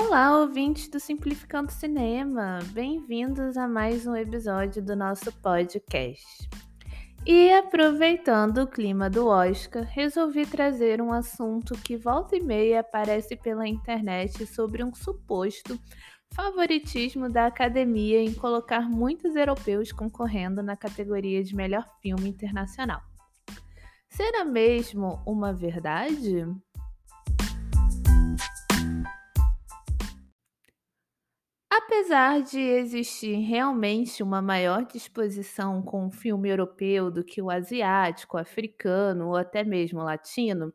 Olá, ouvintes do Simplificando Cinema! Bem-vindos a mais um episódio do nosso podcast. E aproveitando o clima do Oscar, resolvi trazer um assunto que volta e meia aparece pela internet sobre um suposto favoritismo da academia em colocar muitos europeus concorrendo na categoria de melhor filme internacional. Será mesmo uma verdade? Apesar de existir realmente uma maior disposição com o filme europeu do que o asiático, africano ou até mesmo latino,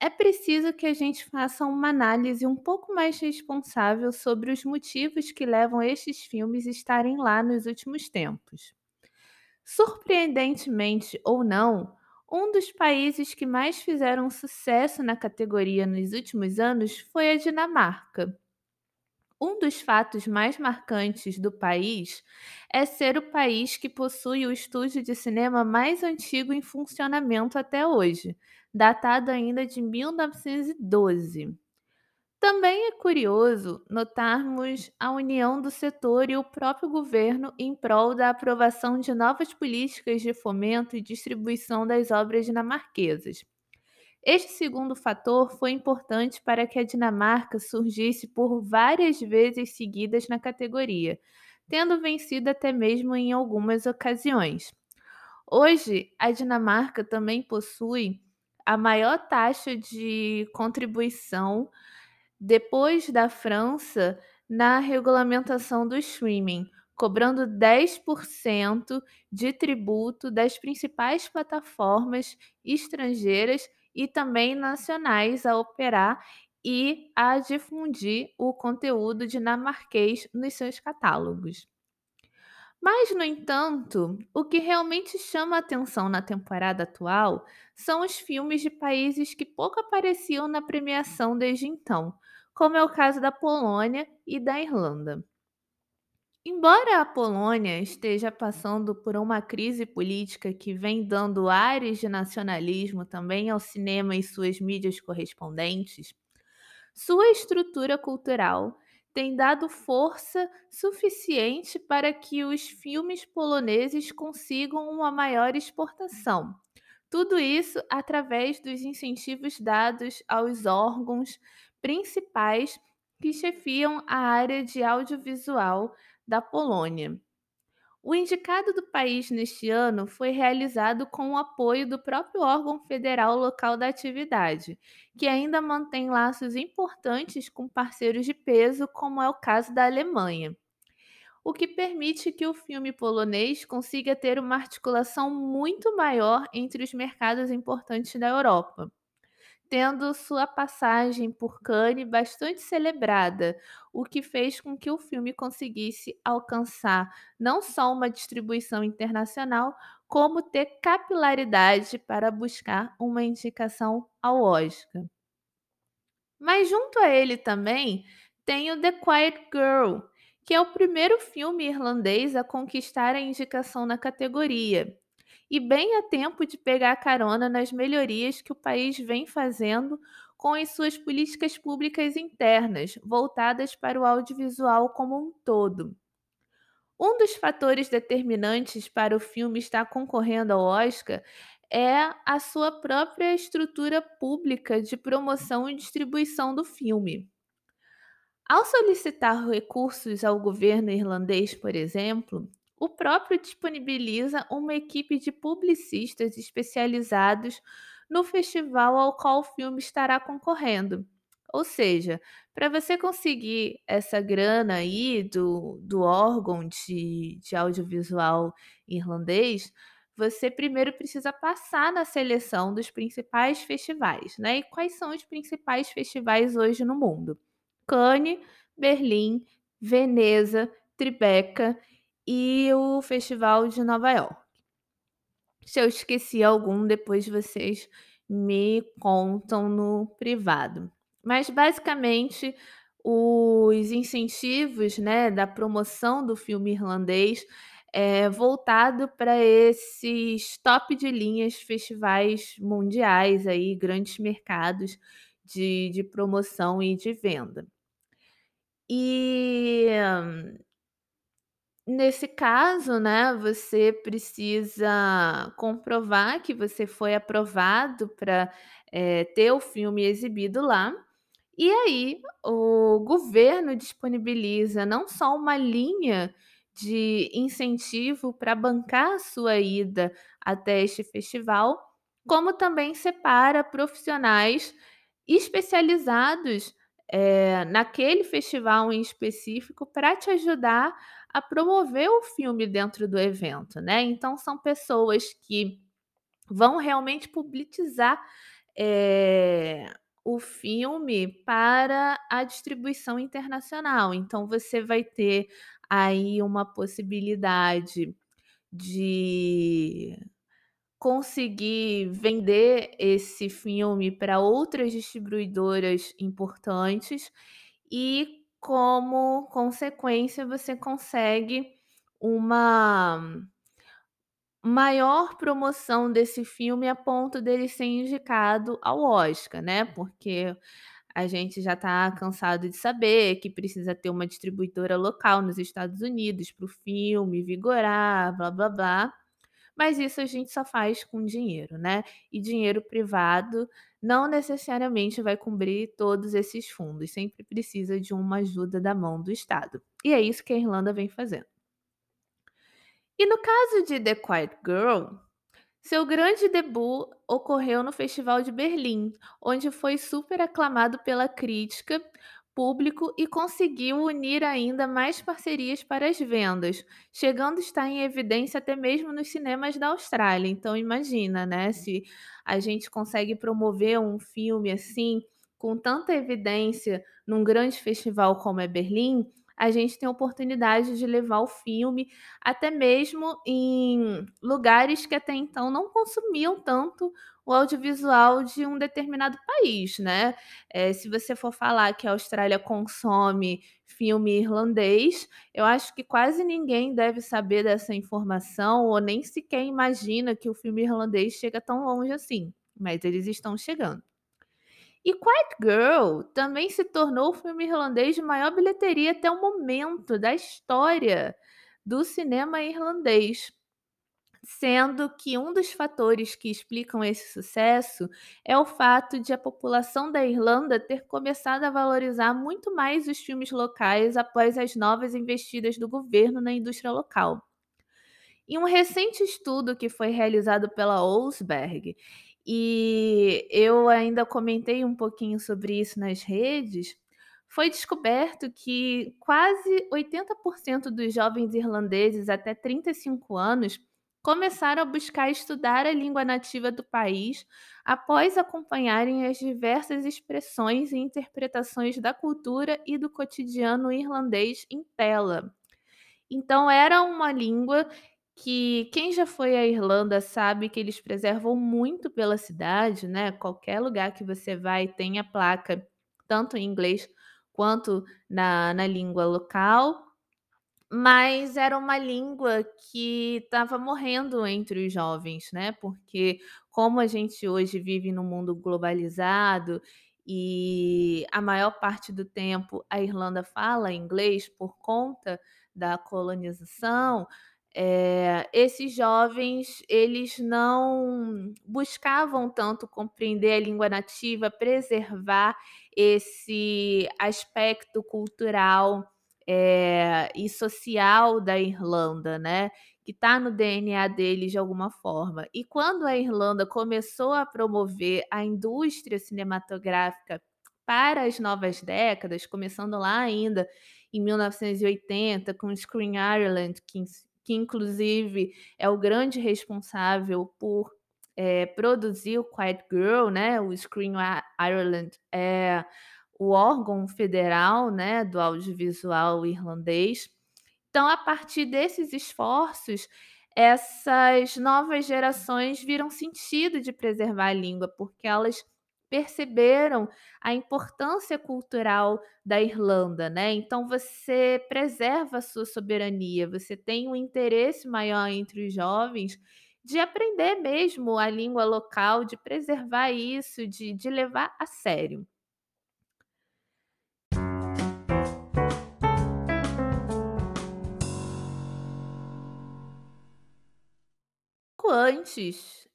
é preciso que a gente faça uma análise um pouco mais responsável sobre os motivos que levam estes filmes a estarem lá nos últimos tempos. Surpreendentemente ou não, um dos países que mais fizeram sucesso na categoria nos últimos anos foi a Dinamarca. Um dos fatos mais marcantes do país é ser o país que possui o estúdio de cinema mais antigo em funcionamento até hoje, datado ainda de 1912. Também é curioso notarmos a união do setor e o próprio governo em prol da aprovação de novas políticas de fomento e distribuição das obras dinamarquesas. Este segundo fator foi importante para que a Dinamarca surgisse por várias vezes seguidas na categoria, tendo vencido até mesmo em algumas ocasiões. Hoje, a Dinamarca também possui a maior taxa de contribuição depois da França na regulamentação do streaming, cobrando 10% de tributo das principais plataformas estrangeiras e também nacionais a operar e a difundir o conteúdo dinamarquês nos seus catálogos. Mas, no entanto, o que realmente chama atenção na temporada atual são os filmes de países que pouco apareciam na premiação desde então, como é o caso da Polônia e da Irlanda. Embora a Polônia esteja passando por uma crise política que vem dando ares de nacionalismo também ao cinema e suas mídias correspondentes, sua estrutura cultural tem dado força suficiente para que os filmes poloneses consigam uma maior exportação. Tudo isso através dos incentivos dados aos órgãos principais que chefiam a área de audiovisual da Polônia. O indicado do país neste ano foi realizado com o apoio do próprio órgão federal local da atividade, que ainda mantém laços importantes com parceiros de peso, como é o caso da Alemanha, o que permite que o filme polonês consiga ter uma articulação muito maior entre os mercados importantes da Europa tendo sua passagem por Cannes bastante celebrada, o que fez com que o filme conseguisse alcançar não só uma distribuição internacional, como ter capilaridade para buscar uma indicação ao Oscar. Mas junto a ele também tem o The Quiet Girl, que é o primeiro filme irlandês a conquistar a indicação na categoria e bem a tempo de pegar carona nas melhorias que o país vem fazendo com as suas políticas públicas internas, voltadas para o audiovisual como um todo. Um dos fatores determinantes para o filme estar concorrendo ao Oscar é a sua própria estrutura pública de promoção e distribuição do filme. Ao solicitar recursos ao governo irlandês, por exemplo, o próprio disponibiliza uma equipe de publicistas especializados no festival ao qual o filme estará concorrendo. Ou seja, para você conseguir essa grana aí do, do órgão de, de audiovisual irlandês, você primeiro precisa passar na seleção dos principais festivais, né? E quais são os principais festivais hoje no mundo? Cannes, Berlim, Veneza, Tribeca e o Festival de Nova York. Se eu esqueci algum, depois vocês me contam no privado. Mas basicamente os incentivos né, da promoção do filme irlandês é voltado para esses top de linhas festivais mundiais aí, grandes mercados de, de promoção e de venda. E nesse caso, né, você precisa comprovar que você foi aprovado pra, eh, ter o filme exibido lá. E aí o governo disponibiliza não só uma linha de incentivo pra bancar a sua ida até este festival, como também separa profissionais especializados, eh, naquele festival em específico pra te ajudar a promover o filme dentro do evento, né. Então são pessoas que vão realmente publicizar, eh, o filme para a distribuição internacional. Então você vai ter aí uma possibilidade de conseguir vender esse filme pra outras distribuidoras importantes e, como consequência, você consegue uma maior promoção desse filme a ponto dele ser indicado ao Oscar, né. Porque a gente já tá cansado de saber que precisa ter uma distribuidora local nos Estados Unidos para o filme vigorar, blá-blá-blá. Mas isso a gente só faz com dinheiro, né. E dinheiro privado não necessariamente vai cobrir todos esses fundos, sempre precisa de uma ajuda da mão do Estado. E é isso que a Irlanda vem fazendo. E no caso de The Quiet Girl, seu grande debut ocorreu no Festival de Berlim, onde foi super aclamado pela crítica, público e conseguiu unir ainda mais parcerias para as vendas, chegando a estar em evidência até mesmo nos cinemas da Austrália. Então imagina, né, se a gente consegue promover um filme, assim, com tanta evidência num grande festival como é Berlim, a gente tem a oportunidade de levar o filme até mesmo em lugares que até então não consumiam tanto o audiovisual de um determinado país, né. Eh, se você for falar que a Austrália consome filme irlandês, eu acho que quase ninguém deve saber dessa informação ou nem sequer imagina que o filme irlandês chega tão longe assim, mas eles estão chegando. E Quiet Girl também se tornou o filme irlandês de maior bilheteria até o momento da história do cinema irlandês, sendo que um dos fatores que explicam esse sucesso é o fato de a população da Irlanda ter começado a valorizar muito mais os filmes locais após as novas investidas do governo na indústria local. Em um recente estudo que foi realizado pela Olsberg, e eu ainda comentei um pouquinho sobre isso nas redes, foi descoberto que quase 80% dos jovens irlandeses até 35 anos começaram a buscar estudar a língua nativa do país após acompanharem as diversas expressões e interpretações da cultura e do cotidiano irlandês em tela. Então era uma língua que quem já foi à Irlanda sabe que eles preservam muito pela cidade, né, qualquer lugar que você vai tem a placa, tanto em inglês quanto na na língua local, mas era uma língua que estava morrendo entre os jovens, né, porque como a gente hoje vive num mundo globalizado e a maior parte do tempo a Irlanda fala inglês por conta da colonização, eh, esses jovens eles não buscavam tanto compreender a língua nativa, preservar esse aspecto cultural, eh, e social da Irlanda, né, que tá no DNA deles de alguma forma. E quando a Irlanda começou a promover a indústria cinematográfica para as novas décadas, começando lá ainda em 1980 com Screen Ireland, que que inclusive é o grande responsável por, eh, produzir o Quiet Girl, né, o Screen Ireland é o órgão federal, né, do audiovisual irlandês. Então a partir desses esforços, essas novas gerações viram sentido de preservar a língua, porque elas perceberam a importância cultural da Irlanda, né? Então você preserva a sua soberania, você tem um interesse maior entre os jovens de aprender mesmo a língua local, de preservar isso, de, de levar a sério. antes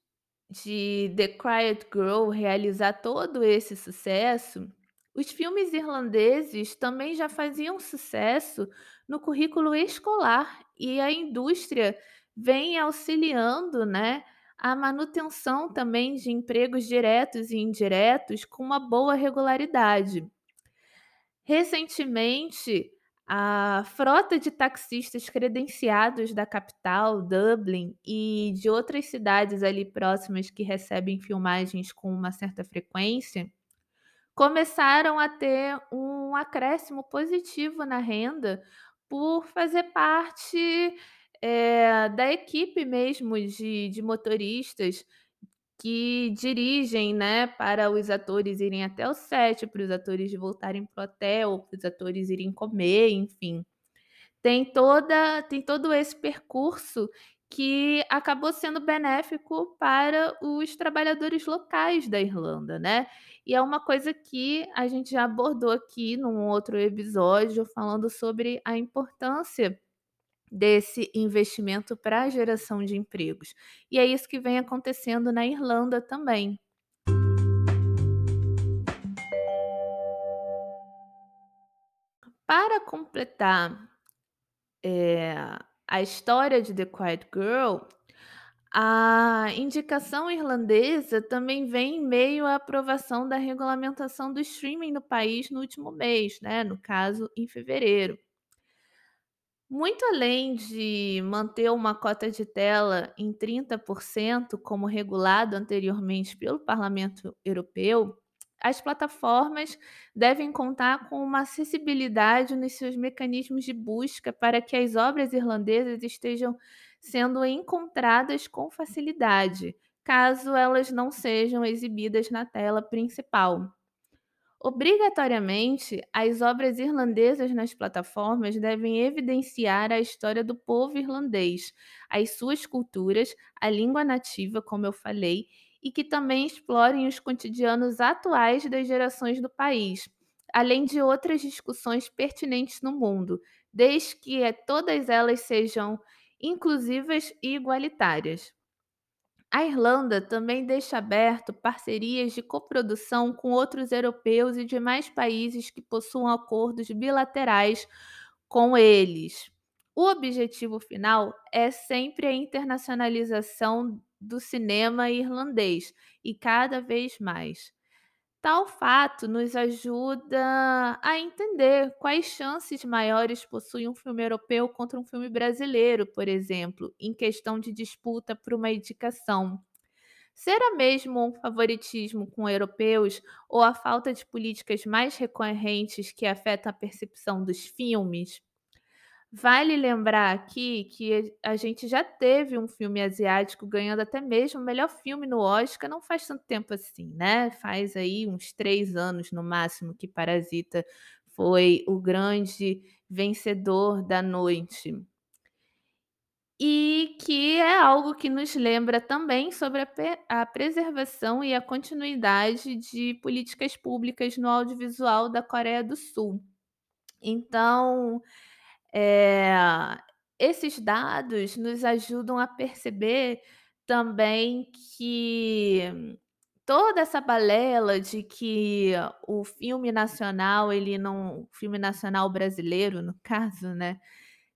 de The Quiet Girl realizar todo esse sucesso, os filmes irlandeses também já faziam sucesso no currículo escolar e a indústria vem auxiliando, né, a manutenção também de empregos diretos e indiretos com uma boa regularidade. Recentemente, a frota de taxistas credenciados da capital, Dublin, e de outras cidades ali próximas que recebem filmagens com uma certa frequência, começaram a ter um acréscimo positivo na renda por fazer parte, eh, da equipe mesmo de de motoristas que dirigem, né, para os atores irem até o set, para os atores voltarem para o hotel, para os atores irem comer, enfim. Tem toda tem todo esse percurso que acabou sendo benéfico para os trabalhadores locais da Irlanda, né. E é uma coisa que a gente já abordou aqui num outro episódio, falando sobre a importância desse investimento para a geração de empregos. E é isso que vem acontecendo na Irlanda também. Para completar, eh, a história de The Quiet Girl, a indicação irlandesa também vem em meio à aprovação da regulamentação do streaming no país no último mês, né, no caso, em fevereiro. Muito além de manter uma cota de tela em 30%, como regulado anteriormente pelo Parlamento Europeu, as plataformas devem contar com uma acessibilidade nos seus mecanismos de busca para que as obras irlandesas estejam sendo encontradas com facilidade, caso elas não sejam exibidas na tela principal. Obrigatoriamente, as obras irlandesas nas plataformas devem evidenciar a história do povo irlandês, as suas culturas, a língua nativa, como eu falei, e que também explorem os cotidianos atuais das gerações do país, além de outras discussões pertinentes no mundo, desde que todas elas sejam inclusivas e igualitárias. A Irlanda também deixa aberto parcerias de coprodução com outros europeus e demais países que possuam acordos bilaterais com eles. O objetivo final é sempre a internacionalização do cinema irlandês e cada vez mais. Tal fato nos ajuda a entender quais chances maiores possui um filme europeu contra um filme brasileiro, por exemplo, em questão de disputa por uma indicação. Será mesmo um favoritismo com europeus ou a falta de políticas mais recorrentes que afetam a percepção dos filmes? Vale lembrar aqui que a gente já teve um filme asiático ganhando até mesmo o melhor filme no Oscar, não faz tanto tempo assim, né, faz aí uns 3 anos no máximo que Parasita foi o grande vencedor da noite. E que é algo que nos lembra também sobre a a preservação e a continuidade de políticas públicas no audiovisual da Coreia do Sul. Então, eh, esses dados nos ajudam a perceber também que toda essa balela de que o filme nacional, ele não o filme nacional brasileiro, no caso, né,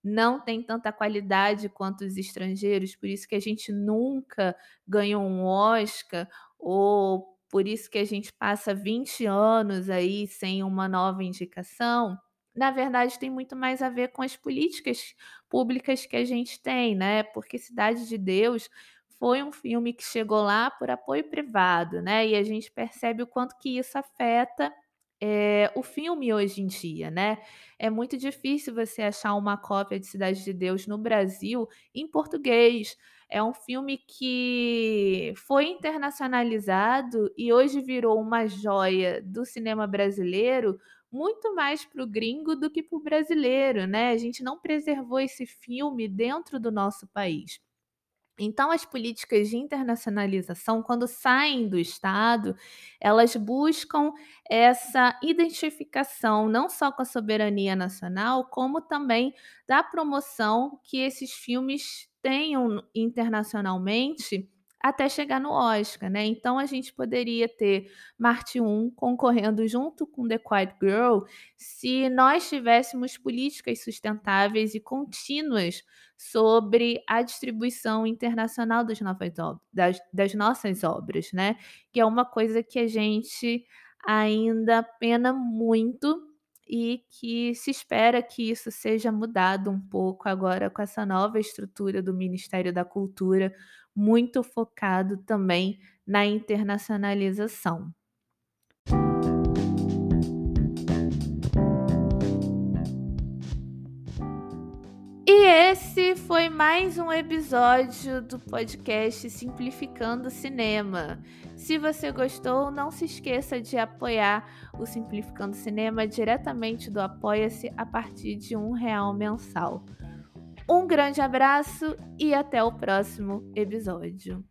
não tem tanta qualidade quanto os estrangeiros, por isso que a gente nunca ganhou um Oscar, ou por isso que a gente passa 20 anos aí sem uma nova indicação. Na verdade, tem muito mais a ver com as políticas públicas que a gente tem, né, porque Cidade de Deus foi um filme que chegou lá por apoio privado, né, e a gente percebe o quanto que isso afeta, eh, o filme hoje em dia, né. É muito difícil você achar uma cópia de Cidade de Deus no Brasil em português. É um filme que foi internacionalizado e hoje virou uma joia do cinema brasileiro, muito mais para o gringo do que para o brasileiro, né, a gente não preservou esse filme dentro do nosso país. Então as políticas de internacionalização, quando saem do Estado, elas buscam essa identificação não só com a soberania nacional, como também da promoção que esses filmes tenham internacionalmente até chegar no Oscar, né. Então a gente poderia ter Marte 1 concorrendo junto com The Quiet Girl, se nós tivéssemos políticas sustentáveis e contínuas sobre a distribuição internacional das novas das das nossas obras, né, que é uma coisa que a gente ainda pena muito e que se espera que isso seja mudado um pouco agora com essa nova estrutura do Ministério da Cultura, muito focado também na internacionalização. Esse foi mais um episódio do podcast Simplificando Cinema. Se você gostou, não se esqueça de apoiar o Simplificando Cinema diretamente do Apoia-se a partir de um real mensal. Um grande abraço e até o próximo episódio.